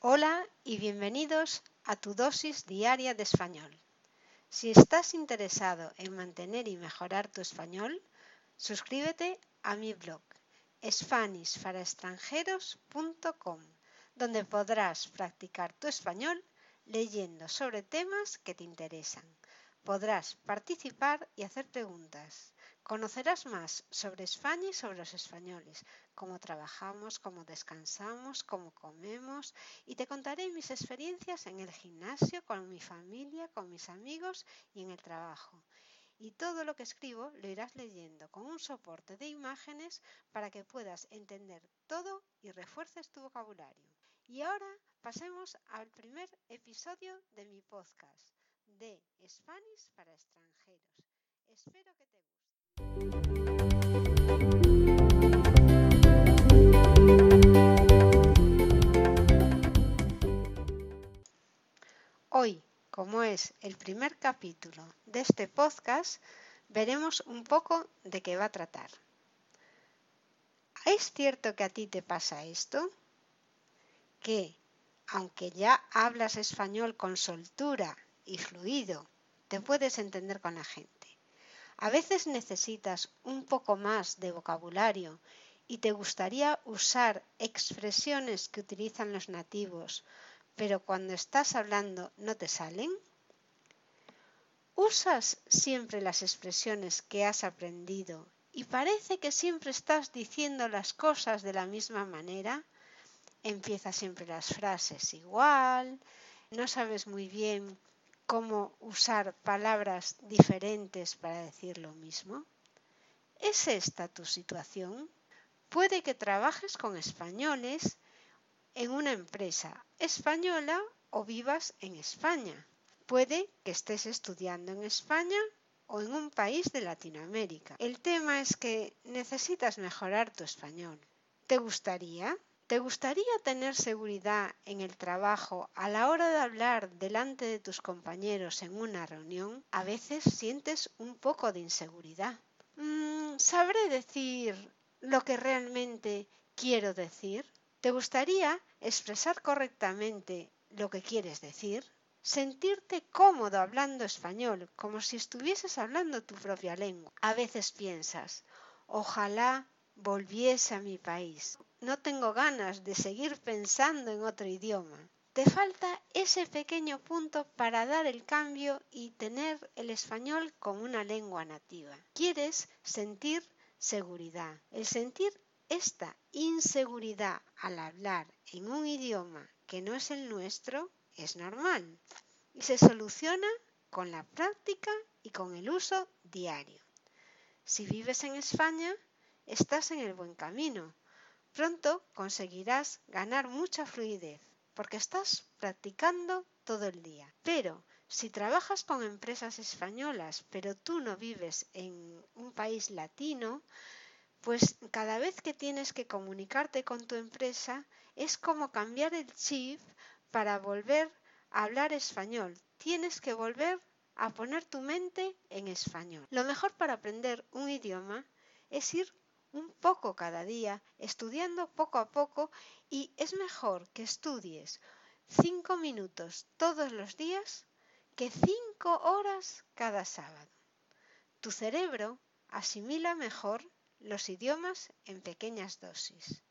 Hola y bienvenidos a tu dosis diaria de español. Si estás interesado en mantener y mejorar tu español, suscríbete a mi blog SpanishParaExtranjeros.com, donde podrás practicar tu español leyendo sobre temas que te interesan. Podrás participar y hacer preguntas. Conocerás más sobre España y sobre los españoles, cómo trabajamos, cómo descansamos, cómo comemos y te contaré mis experiencias en el gimnasio, con mi familia, con mis amigos y en el trabajo. Y todo lo que escribo lo irás leyendo con un soporte de imágenes para que puedas entender todo y refuerces tu vocabulario. Y ahora pasemos al primer episodio de mi podcast de Spanish para extranjeros. Espero que te guste. Hoy, como es el primer capítulo de este podcast, veremos un poco de qué va a tratar. ¿Es cierto que a ti te pasa esto? Que, aunque ya hablas español con soltura y fluido, te puedes entender con la gente. A veces necesitas un poco más de vocabulario y te gustaría usar expresiones que utilizan los nativos, pero cuando estás hablando no te salen. ¿Usas siempre las expresiones que has aprendido y parece que siempre estás diciendo las cosas de la misma manera? Empiezas siempre las frases igual, no sabes muy bien cómo usar palabras diferentes para decir lo mismo? ¿Es esta tu situación? Puede que trabajes con españoles en una empresa española o vivas en España. Puede que estés estudiando en España o en un país de Latinoamérica. El tema es que necesitas mejorar tu español. ¿Te gustaría? ¿Te gustaría tener seguridad en el trabajo a la hora de hablar delante de tus compañeros en una reunión? A veces sientes un poco de inseguridad. Mm, ¿Sabré decir lo que realmente quiero decir? ¿Te gustaría expresar correctamente lo que quieres decir? Sentirte cómodo hablando español, como si estuvieses hablando tu propia lengua. A veces piensas, ojalá volviese a mi país no tengo ganas de seguir pensando en otro idioma. Te falta ese pequeño punto para dar el cambio y tener el español como una lengua nativa. Quieres sentir seguridad. El sentir esta inseguridad al hablar en un idioma que no es el nuestro es normal y se soluciona con la práctica y con el uso diario. Si vives en España, estás en el buen camino Pronto conseguirás ganar mucha fluidez porque estás practicando todo el día. Pero si trabajas con empresas españolas pero tú no vives en un país latino, pues cada vez que tienes que comunicarte con tu empresa es como cambiar el chip para volver a hablar español. Tienes que volver a poner tu mente en español. Lo mejor para aprender un idioma es ir un poco cada día, estudiando poco a poco y es mejor que estudies cinco minutos todos los días que cinco horas cada sábado. Tu cerebro asimila mejor los idiomas en pequeñas dosis.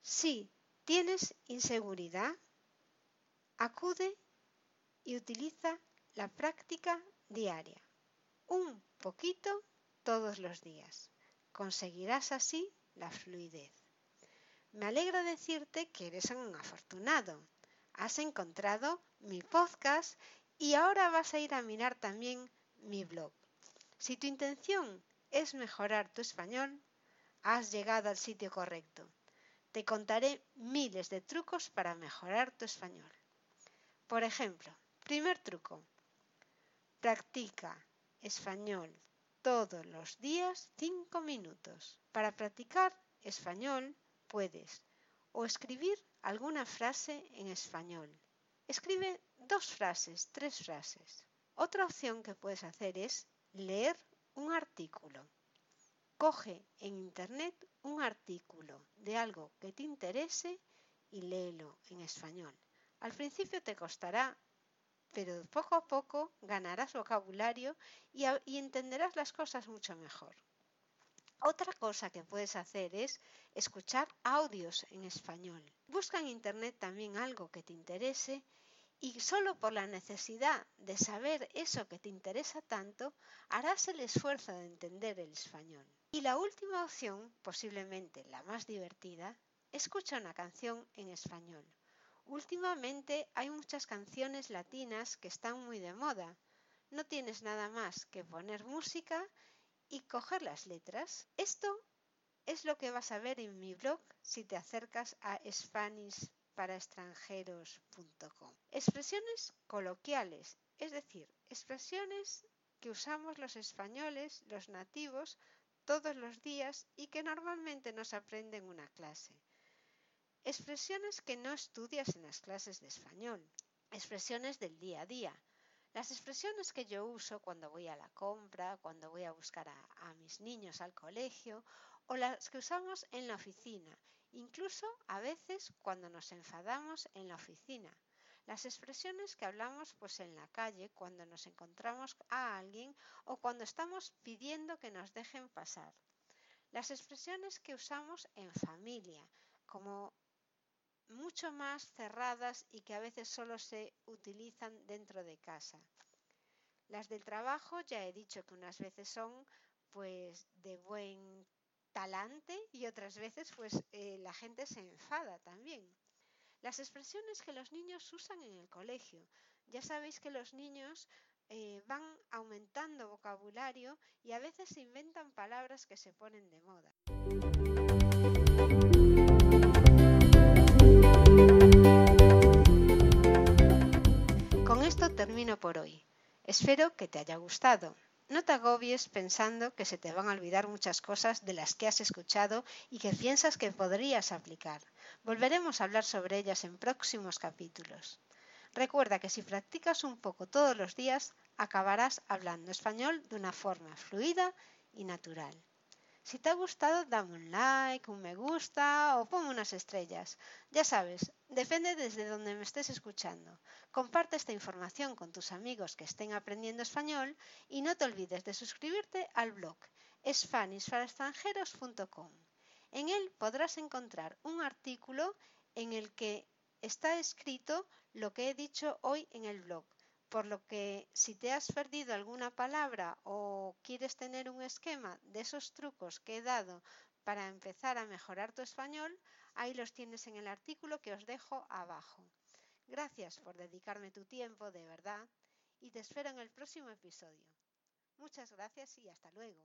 Si tienes inseguridad, acude y utiliza la práctica diaria, un poquito todos los días. Conseguirás así la fluidez. Me alegra decirte que eres un afortunado. Has encontrado mi podcast y ahora vas a ir a mirar también mi blog. Si tu intención es mejorar tu español, has llegado al sitio correcto. Te contaré miles de trucos para mejorar tu español. Por ejemplo, primer truco. Practica español todos los días cinco minutos. Para practicar español puedes o escribir alguna frase en español. Escribe dos frases, tres frases. Otra opción que puedes hacer es leer un artículo. Coge en internet un artículo de algo que te interese y léelo en español. Al principio te costará, pero poco a poco ganarás vocabulario y, entenderás las cosas mucho mejor. Otra cosa que puedes hacer es escuchar audios en español. Busca en internet también algo que te interese y solo por la necesidad de saber eso que te interesa tanto, harás el esfuerzo de entender el español. Y la última opción, posiblemente la más divertida, escucha una canción en español. Últimamente hay muchas canciones latinas que están muy de moda. No tienes nada más que poner música y coger las letras. Esto es lo que vas a ver en mi blog si te acercas a Spanish para extranjeros.com. Expresiones coloquiales, es decir, expresiones que usamos los españoles, los nativos, todos los días y que normalmente nos aprenden una clase. Expresiones que no estudias en las clases de español. Expresiones del día a día. Las expresiones que yo uso cuando voy a la compra, cuando voy a buscar a, a mis niños al colegio o las que usamos en la oficina incluso a veces cuando nos enfadamos en la oficina. Las expresiones que hablamos pues en la calle cuando nos encontramos a alguien o cuando estamos pidiendo que nos dejen pasar. Las expresiones que usamos en familia, como mucho más cerradas y que a veces solo se utilizan dentro de casa. Las del trabajo ya he dicho que unas veces son pues de buen talante y otras veces pues eh, la gente se enfada también. Las expresiones que los niños usan en el colegio. Ya sabéis que los niños eh, van aumentando vocabulario y a veces inventan palabras que se ponen de moda. Termino por hoy. Espero que te haya gustado. No te agobies pensando que se te van a olvidar muchas cosas de las que has escuchado y que piensas que podrías aplicar. Volveremos a hablar sobre ellas en próximos capítulos. Recuerda que si practicas un poco todos los días, acabarás hablando español de una forma fluida y natural. Si te ha gustado, dame un like, un me gusta o ponme unas estrellas. Ya sabes, depende desde donde me estés escuchando. Comparte esta información con tus amigos que estén aprendiendo español y no te olvides de suscribirte al blog SpanishParaExtranjeros.com. En él podrás encontrar un artículo en el que está escrito lo que he dicho hoy en el blog por lo que si te has perdido alguna palabra o quieres tener un esquema de esos trucos que he dado para empezar a mejorar tu español, ahí los tienes en el artículo que os dejo abajo. Gracias por dedicarme tu tiempo, de verdad, y te espero en el próximo episodio. Muchas gracias y hasta luego.